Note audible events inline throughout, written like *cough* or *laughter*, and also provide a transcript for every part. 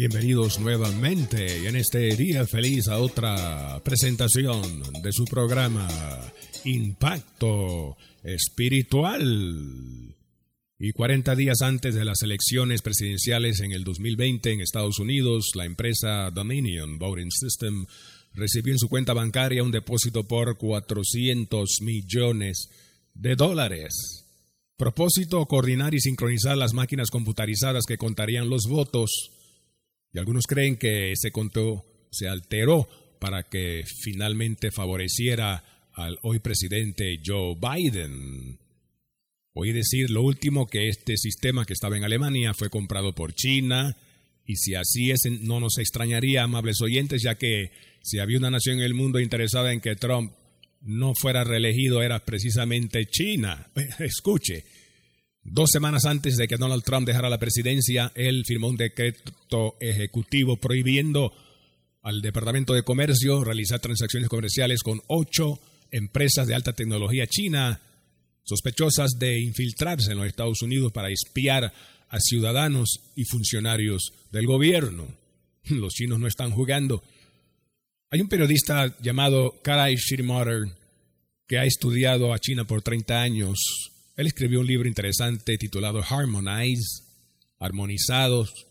Bienvenidos nuevamente y en este día feliz a otra presentación de su programa Impacto Espiritual. Y 40 días antes de las elecciones presidenciales en el 2020 en Estados Unidos, la empresa Dominion Voting System recibió en su cuenta bancaria un depósito por 400 millones de dólares. Propósito, coordinar y sincronizar las máquinas computarizadas que contarían los votos. Y algunos creen que ese conteo se alteró para que finalmente favoreciera al hoy presidente Joe Biden. Oí decir lo último que este sistema que estaba en Alemania fue comprado por China, y si así es, no nos extrañaría, amables oyentes, ya que si había una nación en el mundo interesada en que Trump no fuera reelegido, era precisamente China. *laughs* Escuche, dos semanas antes de que Donald Trump dejara la presidencia, él firmó un decreto ejecutivo prohibiendo al Departamento de Comercio realizar transacciones comerciales con ocho empresas de alta tecnología china sospechosas de infiltrarse en los Estados Unidos para espiar a ciudadanos y funcionarios del gobierno. *laughs* Los chinos no están jugando. Hay un periodista llamado Karai Shirimoto que ha estudiado a China por 30 años. Él escribió un libro interesante titulado Harmonize, Armonizados,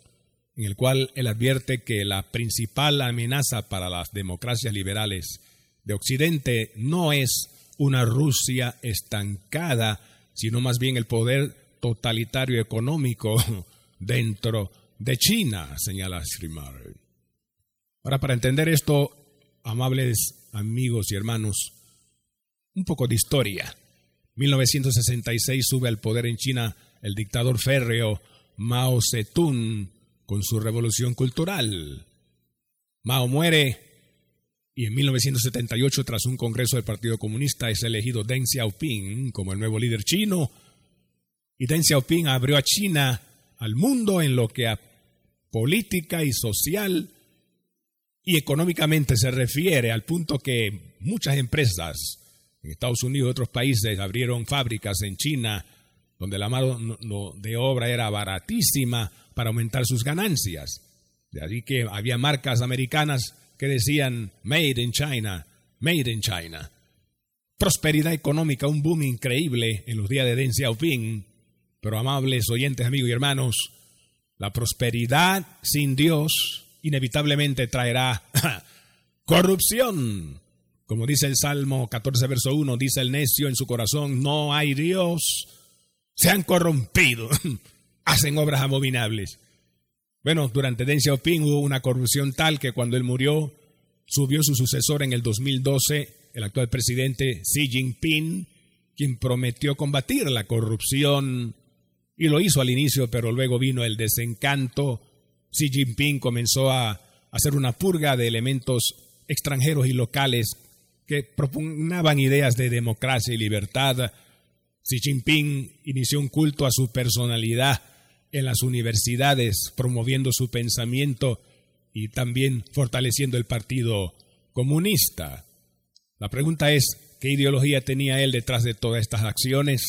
en el cual él advierte que la principal amenaza para las democracias liberales de Occidente no es una Rusia estancada, sino más bien el poder totalitario económico *laughs* dentro de China, señala Srimar. Ahora, para entender esto, amables amigos y hermanos, un poco de historia. 1966 sube al poder en China el dictador férreo Mao Zedong con su revolución cultural. Mao muere y en 1978, tras un congreso del Partido Comunista, es elegido Deng Xiaoping como el nuevo líder chino. Y Deng Xiaoping abrió a China al mundo en lo que a política y social y económicamente se refiere, al punto que muchas empresas en Estados Unidos y otros países abrieron fábricas en China donde la mano de obra era baratísima para aumentar sus ganancias. De allí que había marcas americanas que decían Made in China, Made in China. Prosperidad económica, un boom increíble en los días de Deng Xiaoping. Pero amables oyentes, amigos y hermanos, la prosperidad sin Dios inevitablemente traerá *laughs* corrupción. Como dice el Salmo 14, verso 1, dice el necio en su corazón, no hay Dios, se han corrompido, *laughs* hacen obras abominables. Bueno, durante Deng Xiaoping hubo una corrupción tal que cuando él murió, subió su sucesor en el 2012, el actual presidente Xi Jinping, quien prometió combatir la corrupción y lo hizo al inicio, pero luego vino el desencanto. Xi Jinping comenzó a hacer una purga de elementos extranjeros y locales que propugnaban ideas de democracia y libertad. Xi Jinping inició un culto a su personalidad en las universidades, promoviendo su pensamiento y también fortaleciendo el Partido Comunista. La pregunta es, ¿qué ideología tenía él detrás de todas estas acciones?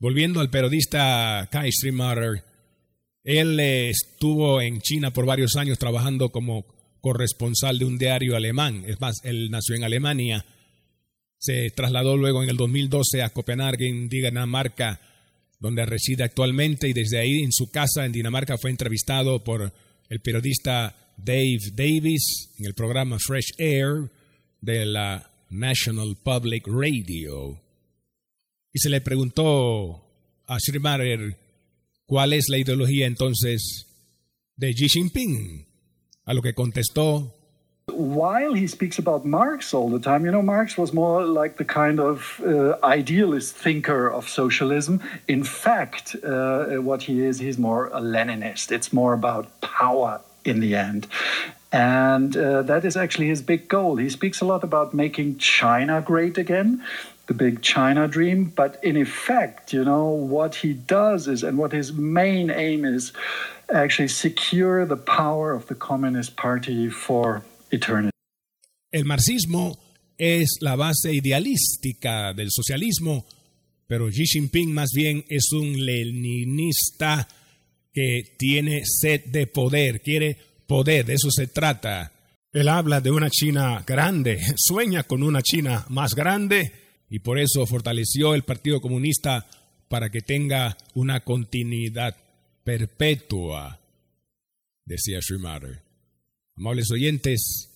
Volviendo al periodista Kai Strimatter, él estuvo en China por varios años trabajando como corresponsal de un diario alemán, es más, él nació en Alemania, se trasladó luego en el 2012 a Copenhague, en Dinamarca, donde reside actualmente, y desde ahí en su casa en Dinamarca fue entrevistado por el periodista Dave Davis en el programa Fresh Air de la National Public Radio. Y se le preguntó a Schrimarer cuál es la ideología entonces de Xi Jinping, a lo que contestó While he speaks about Marx all the time, you know, Marx was more like the kind of uh, idealist thinker of socialism. In fact, uh, what he is, he's more a Leninist. It's more about power in the end. And uh, that is actually his big goal. He speaks a lot about making China great again, the big China dream. But in effect, you know, what he does is, and what his main aim is, actually secure the power of the Communist Party for eternity. El marxismo es la base idealística del socialismo, pero Xi Jinping más bien es un leninista que tiene sed de poder, quiere poder, de eso se trata. Él habla de una China grande, *laughs* sueña con una China más grande y por eso fortaleció el Partido Comunista para que tenga una continuidad perpetua, decía Schumar. Amables oyentes,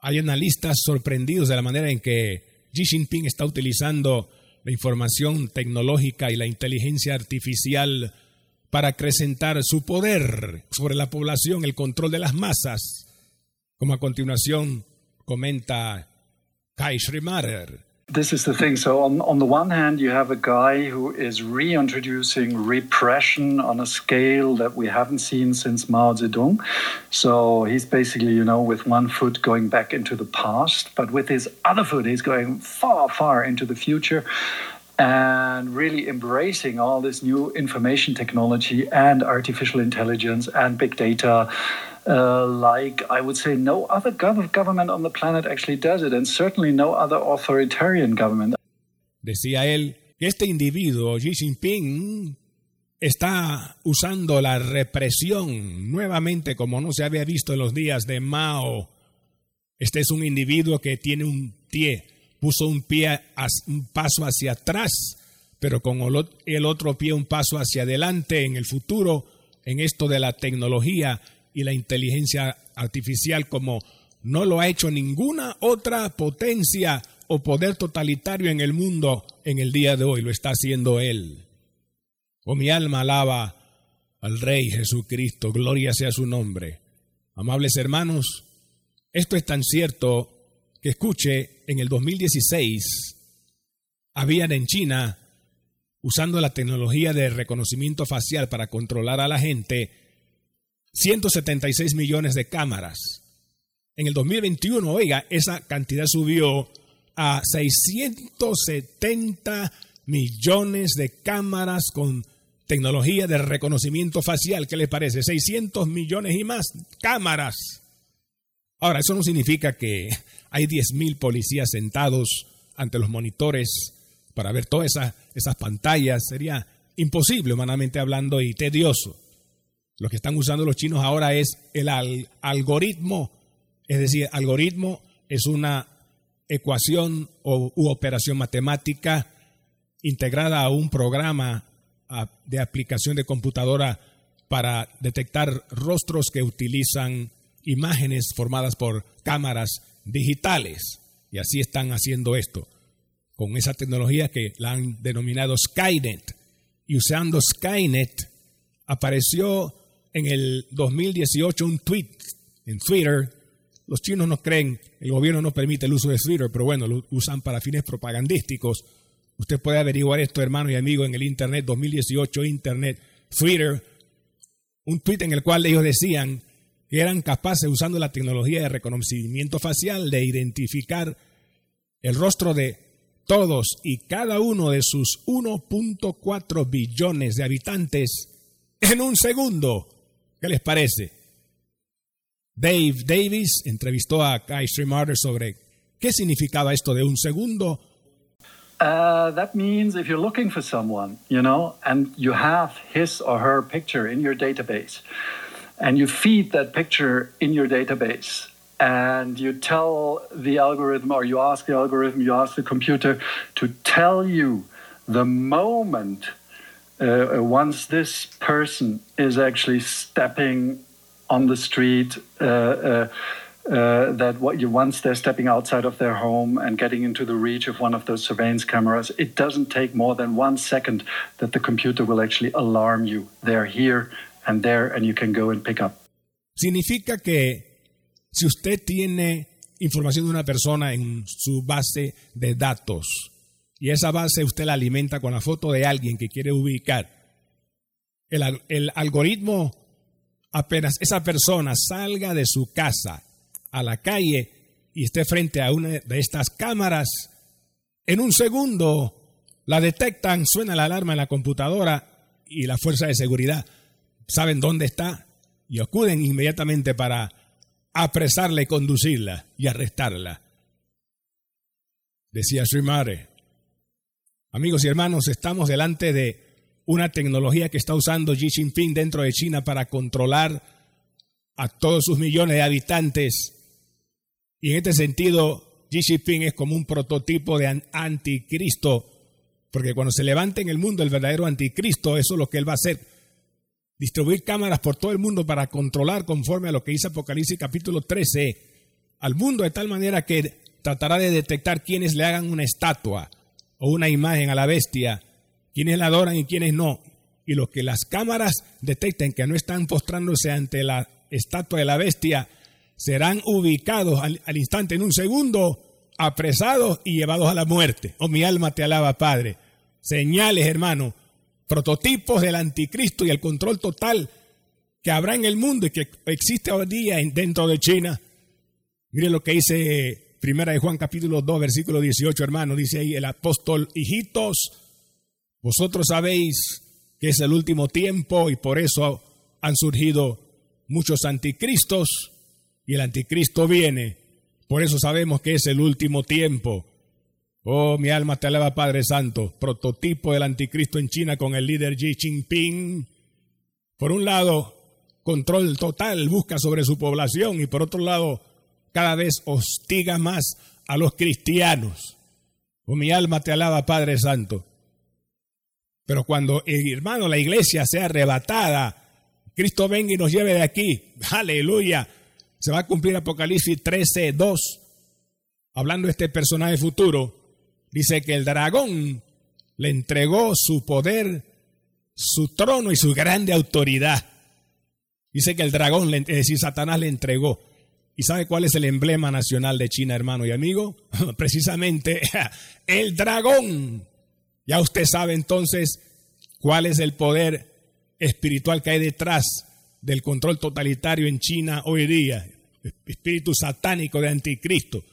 hay analistas sorprendidos de la manera en que Xi Jinping está utilizando la información tecnológica y la inteligencia artificial para acrecentar su poder sobre la población, el control de las masas, como a continuación comenta Kai Schrimarer. This is the thing. So, on, on the one hand, you have a guy who is reintroducing repression on a scale that we haven't seen since Mao Zedong. So, he's basically, you know, with one foot going back into the past, but with his other foot, he's going far, far into the future and really embracing all this new information technology and artificial intelligence and big data uh, like I would say no other government on the planet actually does it, and certainly no other authoritarian government. Decía él que este individuo, Xi Jinping, está usando la represión nuevamente como no se había visto en los días de Mao. Este es un individuo que tiene un pie, puso un pie, un paso hacia atrás, pero con el otro pie un paso hacia adelante en el futuro, en esto de la tecnología y la inteligencia artificial como no lo ha hecho ninguna otra potencia o poder totalitario en el mundo en el día de hoy, lo está haciendo Él. Oh, mi alma alaba al Rey Jesucristo, gloria sea su nombre. Amables hermanos, esto es tan cierto que escuche, en el 2016 habían en China, usando la tecnología de reconocimiento facial para controlar a la gente, 176 millones de cámaras. En el 2021, oiga, esa cantidad subió a 670 millones de cámaras con tecnología de reconocimiento facial. ¿Qué les parece? 600 millones y más cámaras. Ahora, eso no significa que *laughs* hay 10.000 policías sentados ante los monitores para ver todas esas, esas pantallas. Sería imposible, humanamente hablando, y tedioso. Lo que están usando los chinos ahora es el algoritmo, es decir, algoritmo es una ecuación o, u operación matemática integrada a un programa de aplicación de computadora para detectar rostros que utilizan imágenes formadas por cámaras digitales. Y así están haciendo esto, con esa tecnología que la han denominado Skynet. Y usando Skynet apareció en el 2018 un tweet en Twitter. Los chinos no creen, el gobierno no permite el uso de Twitter, pero bueno, lo usan para fines propagandísticos. Usted puede averiguar esto, hermano y amigo, en el Internet 2018, Internet, Twitter. Un tweet en el cual ellos decían que eran capaces, usando la tecnología de reconocimiento facial, de identificar el rostro de todos y cada uno de sus 1.4 billones de habitantes en un segundo. ¿Qué les parece? Dave Davis entrevistó a Kai Streamarter sobre qué significaba esto de un segundo. Uh, that means if you're looking for someone, you know, and you have his or her picture in your database, and you feed that picture in your database, and you tell the algorithm, or you ask the algorithm, you ask the computer to tell you the moment uh, once this person is actually stepping on the street, uh, uh, uh, that what you once they're stepping outside of their home and getting into the reach of one of those surveillance cameras, it doesn't take more than one second that the computer will actually alarm you. They're here and there, and you can go and pick up. Significa que Si usted tiene información de una persona en su base de datos y esa base usted la alimenta con la foto de alguien que quiere ubicar, el, el algoritmo, apenas esa persona salga de su casa a la calle y esté frente a una de estas cámaras, en un segundo la detectan, suena la alarma en la computadora y la fuerza de seguridad saben dónde está y acuden inmediatamente para apresarla y conducirla y arrestarla. Decía su madre, amigos y hermanos, estamos delante de una tecnología que está usando Xi Jinping dentro de China para controlar a todos sus millones de habitantes. Y en este sentido, Xi Jinping es como un prototipo de anticristo, porque cuando se levante en el mundo el verdadero anticristo, eso es lo que él va a hacer. Distribuir cámaras por todo el mundo para controlar conforme a lo que dice Apocalipsis capítulo 13 al mundo de tal manera que tratará de detectar quienes le hagan una estatua o una imagen a la bestia quienes la adoran y quienes no. Y los que las cámaras detecten que no están postrándose ante la estatua de la bestia, serán ubicados al, instante, en un segundo, apresados y llevados a la muerte. Oh, mi alma te alaba, Padre. Señales, hermano, prototipos del anticristo y el control total que habrá en el mundo y que existe hoy día dentro de China. Mire lo que dice Primera de Juan capítulo 2, versículo 18, hermano. Dice ahí el apóstol, hijitos, vosotros sabéis que es el último tiempo y por eso han surgido muchos anticristos y el anticristo viene. Por eso sabemos que es el último tiempo. Oh, mi alma te alaba, Padre Santo, prototipo del anticristo en China con el líder Xi Jinping. Por un lado, control total busca sobre su población y por otro lado, cada vez hostiga más a los cristianos. Oh, mi alma te alaba, Padre Santo. Pero cuando, el hermano, la iglesia sea arrebatada, Cristo venga y nos lleve de aquí, aleluya, se va a cumplir Apocalipsis 13, 2, hablando de este personaje futuro, dice que el dragón le entregó su poder, su trono y su grande autoridad. Dice que el dragón, es decir, Satanás le entregó. ¿Y sabe cuál es el emblema nacional de China, hermano y amigo? *laughs* Precisamente *laughs* el dragón. Ya usted sabe entonces cuál es el poder espiritual que hay detrás del control totalitario en China hoy día, espíritu satánico de anticristo.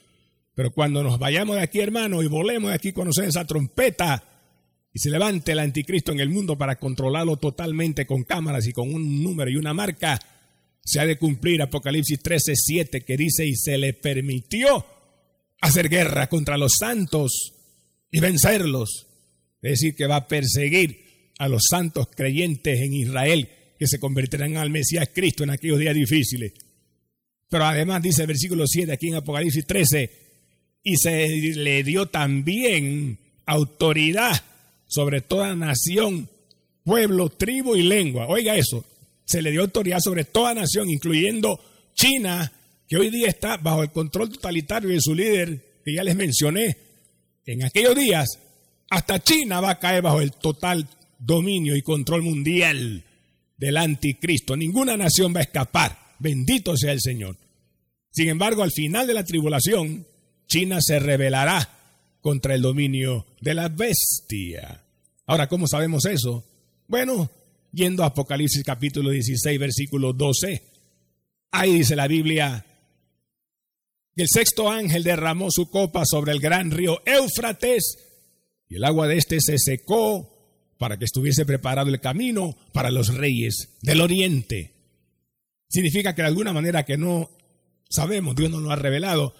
Pero cuando nos vayamos de aquí, hermano, y volemos de aquí cuando esa trompeta y se levante el anticristo en el mundo para controlarlo totalmente con cámaras y con un número y una marca, se ha de cumplir Apocalipsis 13, 7, que dice, y se le permitió hacer guerra contra los santos y vencerlos es decir, que va a perseguir a los santos creyentes en Israel que se convertirán al Mesías Cristo en aquellos días difíciles. Pero además dice el versículo 7 aquí en Apocalipsis 13, y se le dio también autoridad sobre toda nación, pueblo, tribu y lengua. Oiga eso, se le dio autoridad sobre toda nación, incluyendo China, que hoy día está bajo el control totalitario de su líder, que ya les mencioné. En aquellos días hasta China va a caer bajo el total dominio y control mundial del anticristo. Ninguna nación va a escapar. Bendito sea el Señor. Sin embargo, al final de la tribulación, China se rebelará contra el dominio de la bestia. Ahora, ¿cómo sabemos eso? Bueno, yendo a Apocalipsis capítulo 16, versículo 12. Ahí dice la Biblia, el sexto ángel derramó su copa sobre el gran río Éufrates y el agua de éste se secó para que estuviese preparado el camino para los reyes del oriente. Significa que de alguna manera que no sabemos, Dios no lo ha revelado,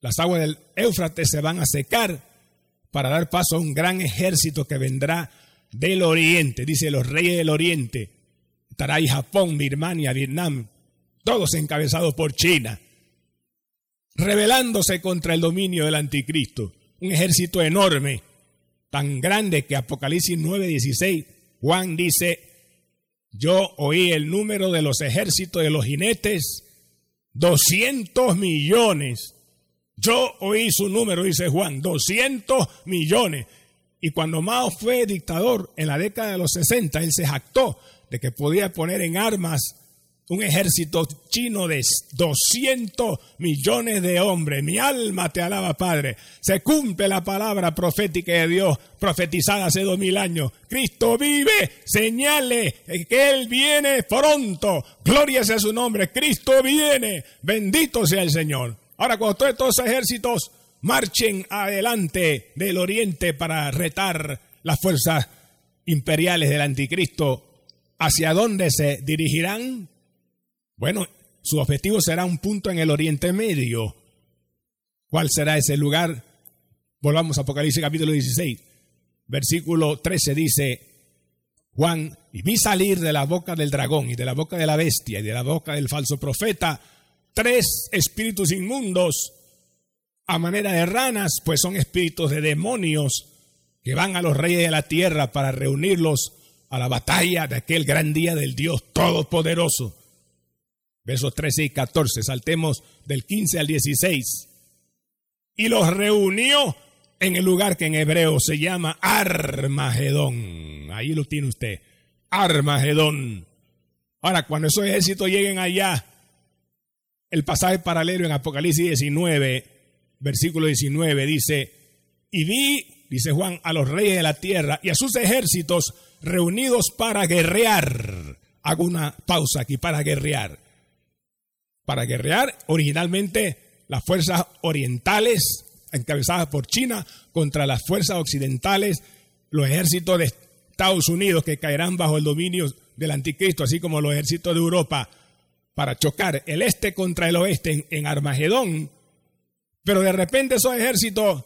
las aguas del Éufrates se van a secar para dar paso a un gran ejército que vendrá del oriente, dice los reyes del oriente. Estará Japón, Birmania, Vietnam, todos encabezados por China, rebelándose contra el dominio del anticristo. Un ejército enorme tan grande que Apocalipsis 9:16, Juan dice, yo oí el número de los ejércitos de los jinetes, 200 millones. Yo oí su número, dice Juan, 200 millones. Y cuando Mao fue dictador en la década de los 60, él se jactó de que podía poner en armas un ejército chino de 200 millones de hombres. Mi alma te alaba, Padre. Se cumple la palabra profética de Dios, profetizada hace dos mil años. Cristo vive, señale que Él viene pronto. Gloria sea su nombre. Cristo viene. Bendito sea el Señor. Ahora, cuando todos estos ejércitos marchen adelante del oriente para retar las fuerzas imperiales del anticristo, ¿hacia dónde se dirigirán? Bueno, su objetivo será un punto en el Oriente Medio. ¿Cuál será ese lugar? Volvamos a Apocalipsis capítulo 16, versículo 13 dice, Juan, y vi salir de la boca del dragón y de la boca de la bestia y de la boca del falso profeta tres espíritus inmundos a manera de ranas, pues son espíritus de demonios que van a los reyes de la tierra para reunirlos a la batalla de aquel gran día del Dios Todopoderoso versos 13 y 14. Saltemos del 15 al 16. Y los reunió en el lugar que en hebreo se llama Armagedón. Ahí lo tiene usted. Armagedón. Ahora, cuando esos ejércitos lleguen allá, el pasaje paralelo en Apocalipsis 19, versículo 19, dice, y vi, dice Juan, a los reyes de la tierra y a sus ejércitos reunidos para guerrear. Hago una pausa aquí para guerrear para guerrear originalmente las fuerzas orientales encabezadas por China contra las fuerzas occidentales, los ejércitos de Estados Unidos que caerán bajo el dominio del anticristo, así como los ejércitos de Europa, para chocar el este contra el oeste en, Armagedón. Pero de repente esos ejércitos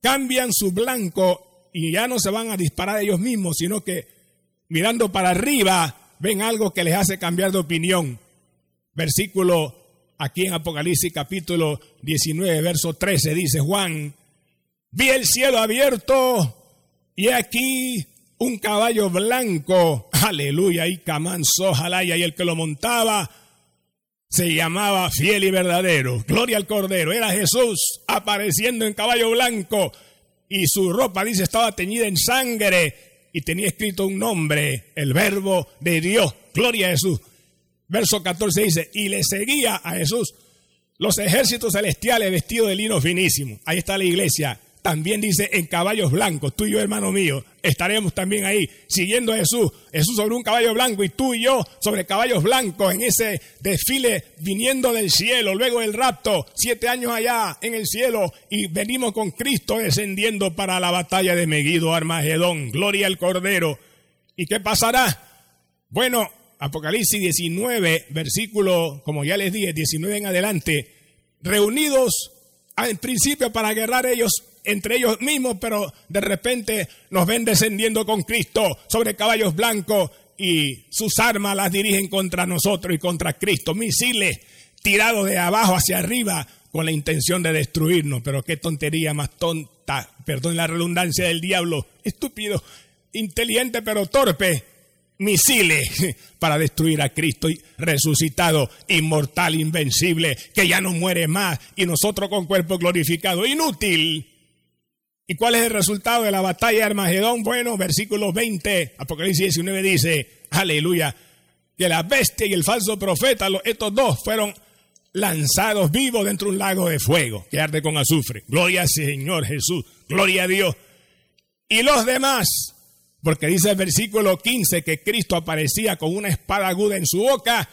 cambian su blanco y ya no se van a disparar ellos mismos, sino que mirando para arriba ven algo que les hace cambiar de opinión versículo aquí en Apocalipsis capítulo 19, verso 13, dice Juan, vi el cielo abierto y aquí un caballo blanco, aleluya, y Camán Sojalaya, y el que lo montaba se llamaba fiel y verdadero, gloria al Cordero, era Jesús apareciendo en caballo blanco y su ropa, dice, estaba teñida en sangre y tenía escrito un nombre, el verbo de Dios, gloria a Jesús. Verso 14 dice, y le seguía a Jesús los ejércitos celestiales vestidos de lino finísimo. Ahí está la iglesia. También dice en caballos blancos, tú y yo, hermano mío, estaremos también ahí siguiendo a Jesús. Jesús sobre un caballo blanco y tú y yo sobre caballos blancos en ese desfile viniendo del cielo, luego del rapto, siete años allá en el cielo y venimos con Cristo descendiendo para la batalla de Megido, Armagedón. Gloria al Cordero. ¿Y qué pasará? Bueno, Apocalipsis 19, versículo, como ya les dije, 19 en adelante, reunidos en principio para guerrar ellos entre ellos mismos, pero de repente nos ven descendiendo con Cristo sobre caballos blancos y sus armas las dirigen contra nosotros y contra Cristo, misiles tirados de abajo hacia arriba con la intención de destruirnos, pero qué tontería más tonta, perdón la redundancia del diablo, estúpido, inteligente pero torpe. Misiles *laughs* para destruir a Cristo resucitado, inmortal, invencible, que ya no muere más y nosotros con cuerpo glorificado, inútil. ¿Y cuál es el resultado de la batalla de Armagedón? Bueno, versículo 20, Apocalipsis 19 dice, aleluya, que la bestia y el falso profeta, estos dos fueron lanzados vivos dentro de un lago de fuego que arde con azufre. Gloria al Señor Jesús, gloria a Dios. Y los demás porque dice el versículo 15 que Cristo aparecía con una espada aguda en su boca.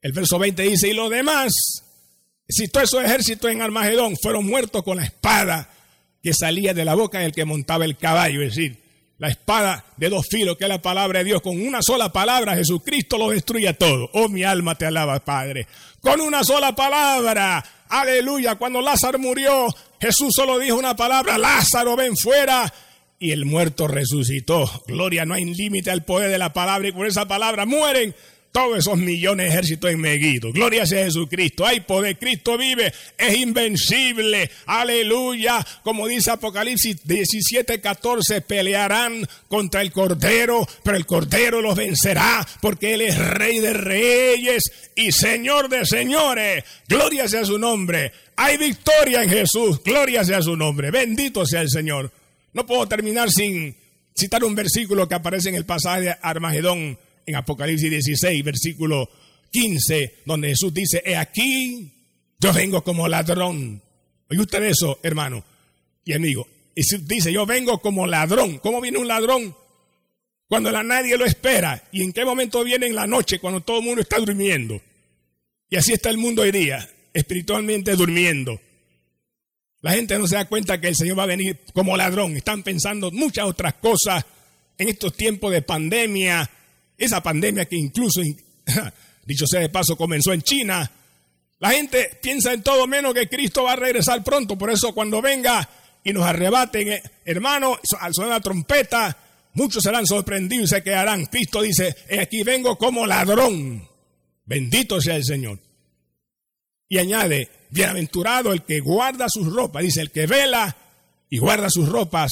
El verso 20 dice, y los demás, si todo esos ejércitos en Armagedón fueron muertos con la espada que salía de la boca del que montaba el caballo, es decir, la espada de dos filos, que es la palabra de Dios, con una sola palabra Jesucristo lo destruye todo. Oh, mi alma te alaba, Padre. Con una sola palabra. Aleluya. Cuando Lázaro murió, Jesús solo dijo una palabra, Lázaro, ven fuera y el muerto resucitó. Gloria, no hay límite al poder de la palabra y por esa palabra mueren todos esos millones de ejércitos en Meguido. Gloria sea Jesucristo. Hay poder. Cristo vive. Es invencible. Aleluya. Como dice Apocalipsis 17, 14, pelearán contra el Cordero, pero el Cordero los vencerá porque Él es Rey de Reyes y Señor de Señores. Gloria sea su nombre. Hay victoria en Jesús. Gloria sea su nombre. Bendito sea el Señor. No puedo terminar sin citar un versículo que aparece en el pasaje de Armagedón en Apocalipsis 16, versículo 15, donde Jesús dice, he aquí, yo vengo como ladrón. Oye usted eso, hermano y amigo. Y dice, yo vengo como ladrón. ¿Cómo viene un ladrón? Cuando la nadie lo espera. ¿Y en qué momento viene en la noche cuando todo el mundo está durmiendo? Y así está el mundo hoy día, espiritualmente durmiendo. La gente no se da cuenta que el Señor va a venir como ladrón. Están pensando muchas otras cosas en estos tiempos de pandemia. Esa pandemia que incluso, *laughs* dicho sea de paso, comenzó en China. La gente piensa en todo menos que Cristo va a regresar pronto. Por eso cuando venga y nos arrebaten, eh, hermano, al sonar la trompeta, muchos serán sorprendidos y se quedarán. Cristo dice, aquí vengo como ladrón. Bendito sea el Señor. Y añade, bienaventurado el que guarda sus ropas, dice el que vela y guarda sus ropas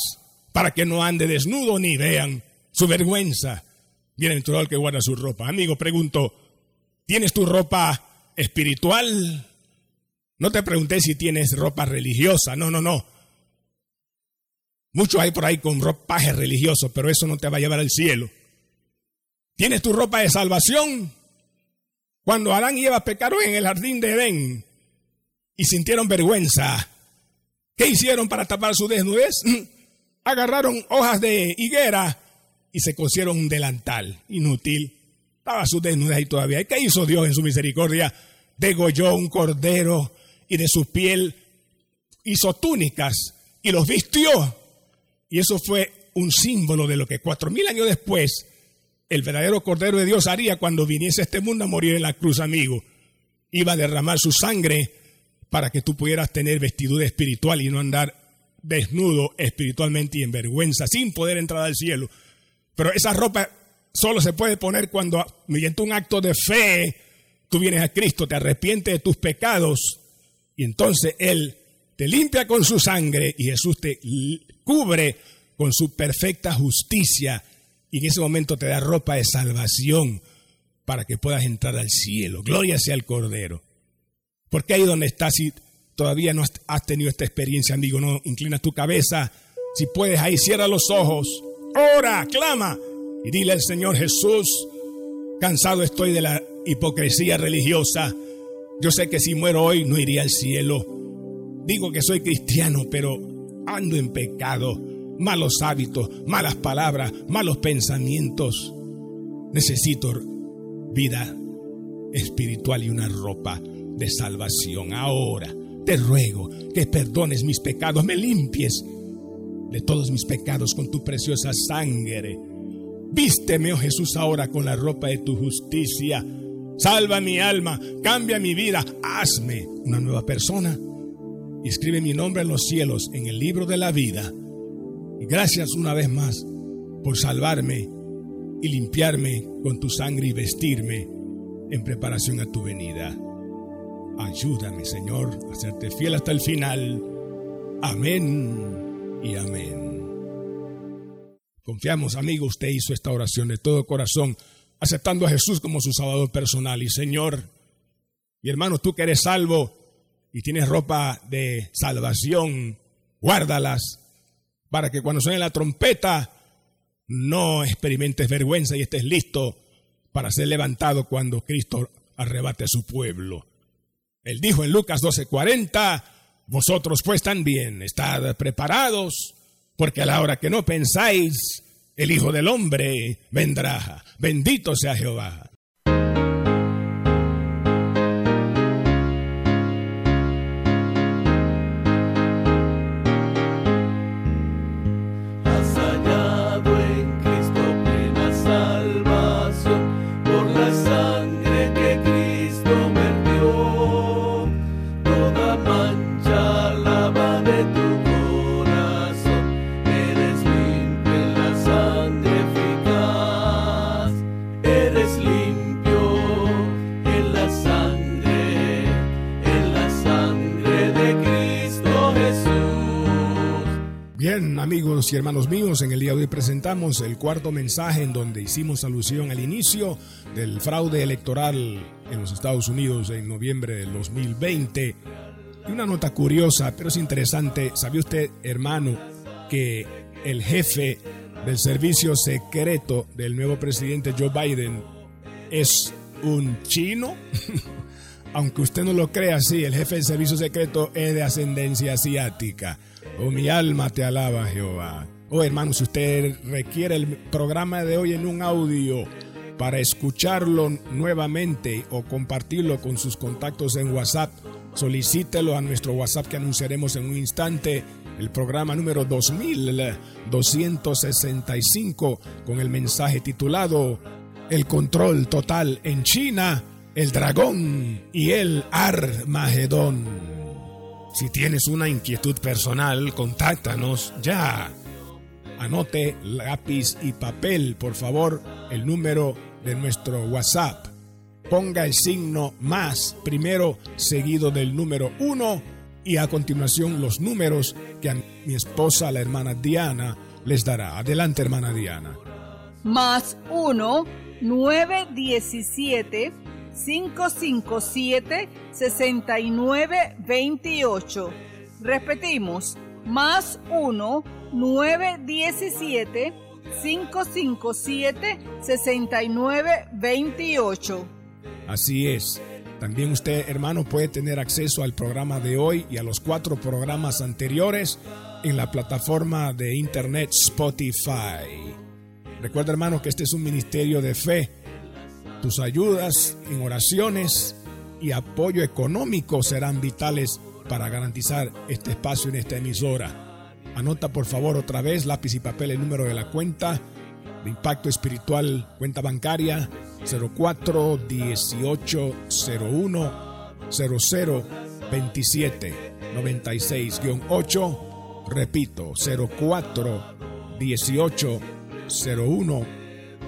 para que no ande desnudo ni vean su vergüenza. Bienaventurado el que guarda sus ropas. Amigo, pregunto, ¿tienes tu ropa espiritual? No te pregunté si tienes ropa religiosa, no, no, no. Muchos hay por ahí con ropaje religioso, pero eso no te va a llevar al cielo. ¿Tienes tu ropa de salvación? Cuando Adán y Eva pecaron en el jardín de Edén y sintieron vergüenza, ¿qué hicieron para tapar su desnudez? *clears throat* Agarraron hojas de higuera y se cosieron un delantal inútil. Estaba su desnudez ahí todavía. ¿Y qué hizo Dios en su misericordia? Degolló un cordero y de su piel hizo túnicas y los vistió y eso fue un símbolo de lo que cuatro mil años después el verdadero Cordero de Dios haría cuando viniese a este mundo a morir en la cruz, amigo. Iba a derramar su sangre para que tú pudieras tener vestidura espiritual y no andar desnudo espiritualmente y en vergüenza, sin poder entrar al cielo. Pero esa ropa solo se puede poner cuando, mediante un acto de fe, tú vienes a Cristo, te arrepientes de tus pecados y entonces Él te limpia con su sangre y Jesús te cubre con su perfecta justicia y en ese momento te da ropa de salvación para que puedas entrar al cielo. Gloria sea al Cordero. Porque ahí donde estás, si todavía no has tenido esta experiencia, amigo, no inclina tu cabeza. Si puedes, ahí cierra los ojos, ora, clama y dile al Señor Jesús, cansado estoy de la hipocresía religiosa. Yo sé que si muero hoy no iría al cielo. Digo que soy cristiano, pero ando en pecado, malos hábitos, malas palabras, malos pensamientos. Necesito vida espiritual y una ropa de salvación. Ahora te ruego que perdones mis pecados, me limpies de todos mis pecados con tu preciosa sangre. Vísteme, oh Jesús, ahora con la ropa de tu justicia. Salva mi alma, cambia mi vida, hazme una nueva persona y escribe mi nombre en los cielos, en el libro de la vida. Y gracias una vez más por salvarme y limpiarme con tu sangre y vestirme en preparación a tu venida. Ayúdame, Señor, a serte fiel hasta el final. Amén y amén. Confiamos, amigo, usted hizo esta oración de todo corazón, aceptando a Jesús como su Salvador personal. Y Señor, mi hermano, tú que eres salvo, y tienes ropa de salvación, guárdalas para que cuando suene la trompeta no experimentes vergüenza y estés listo para ser levantado cuando Cristo arrebate a su pueblo. Él dijo en Lucas 12:40, vosotros pues también estad preparados, porque a la hora que no pensáis, el Hijo del Hombre vendrá. Bendito sea Jehová. Amigos y hermanos míos, en el día de hoy presentamos el cuarto mensaje en donde hicimos alusión al inicio del fraude electoral en los Estados Unidos en noviembre del 2020. Y una nota curiosa, pero es interesante. ¿Sabía usted, hermano, que el jefe del servicio secreto del nuevo presidente Joe Biden es un chino. *laughs* Aunque usted no lo crea, sí, el jefe del servicio secreto es de ascendencia asiática. Oh, mi alma te alaba, Jehová. Oh, hermano, si usted requiere el programa de hoy en un audio para escucharlo nuevamente o compartirlo con sus contactos en WhatsApp, solicítelo a nuestro WhatsApp que anunciaremos en un instante el programa número 2265 con el mensaje titulado El control total en China, el dragón y el Armagedón. Si tienes una inquietud personal, contáctanos ya. Anote lápiz y papel, por favor, el número de nuestro WhatsApp. Ponga el signo más primero seguido del número 1 y a continuación los números que a mi esposa, la hermana Diana, les dará. Adelante, hermana Diana. Más 1, 917 557 6928. Repetimos, más 1, 917 557 6928. Así es. También usted, hermano, puede tener acceso al programa de hoy y a los cuatro programas anteriores en la plataforma de internet Spotify. Recuerda, hermano, que este es un ministerio de fe. Tus ayudas en oraciones y apoyo económico serán vitales para garantizar este espacio en esta emisora. Anota por favor otra vez lápiz y papel el número de la cuenta de impacto espiritual, cuenta bancaria 04 18 01 00 27 96 8 repito 04 18 01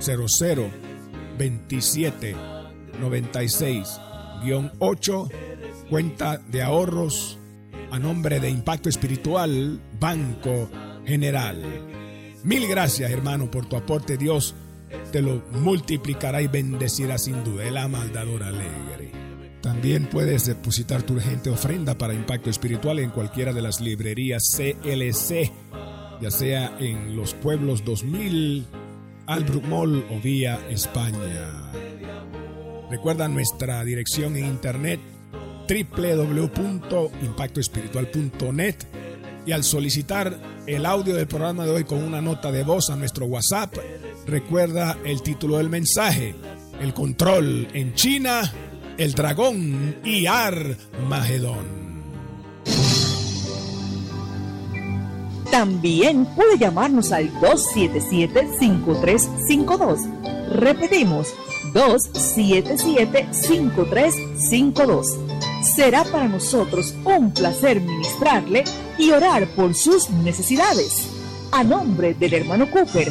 00 27 96 8 cuenta de ahorros a nombre de Impacto Espiritual Banco General. Mil gracias hermano por tu aporte Dios te lo multiplicará y bendecirá sin duda. El amaldador alegre. También puedes depositar tu urgente ofrenda para impacto espiritual en cualquiera de las librerías CLC, ya sea en los pueblos 2000, Albrook Mall o vía España. Recuerda nuestra dirección en internet www.impactoespiritual.net y al solicitar el audio del programa de hoy con una nota de voz a nuestro WhatsApp Recuerda el título del mensaje, el control en China, el dragón y Armagedón. También puede llamarnos al 277-5352. Repetimos, 277-5352. Será para nosotros un placer ministrarle y orar por sus necesidades. A nombre del hermano Cooper,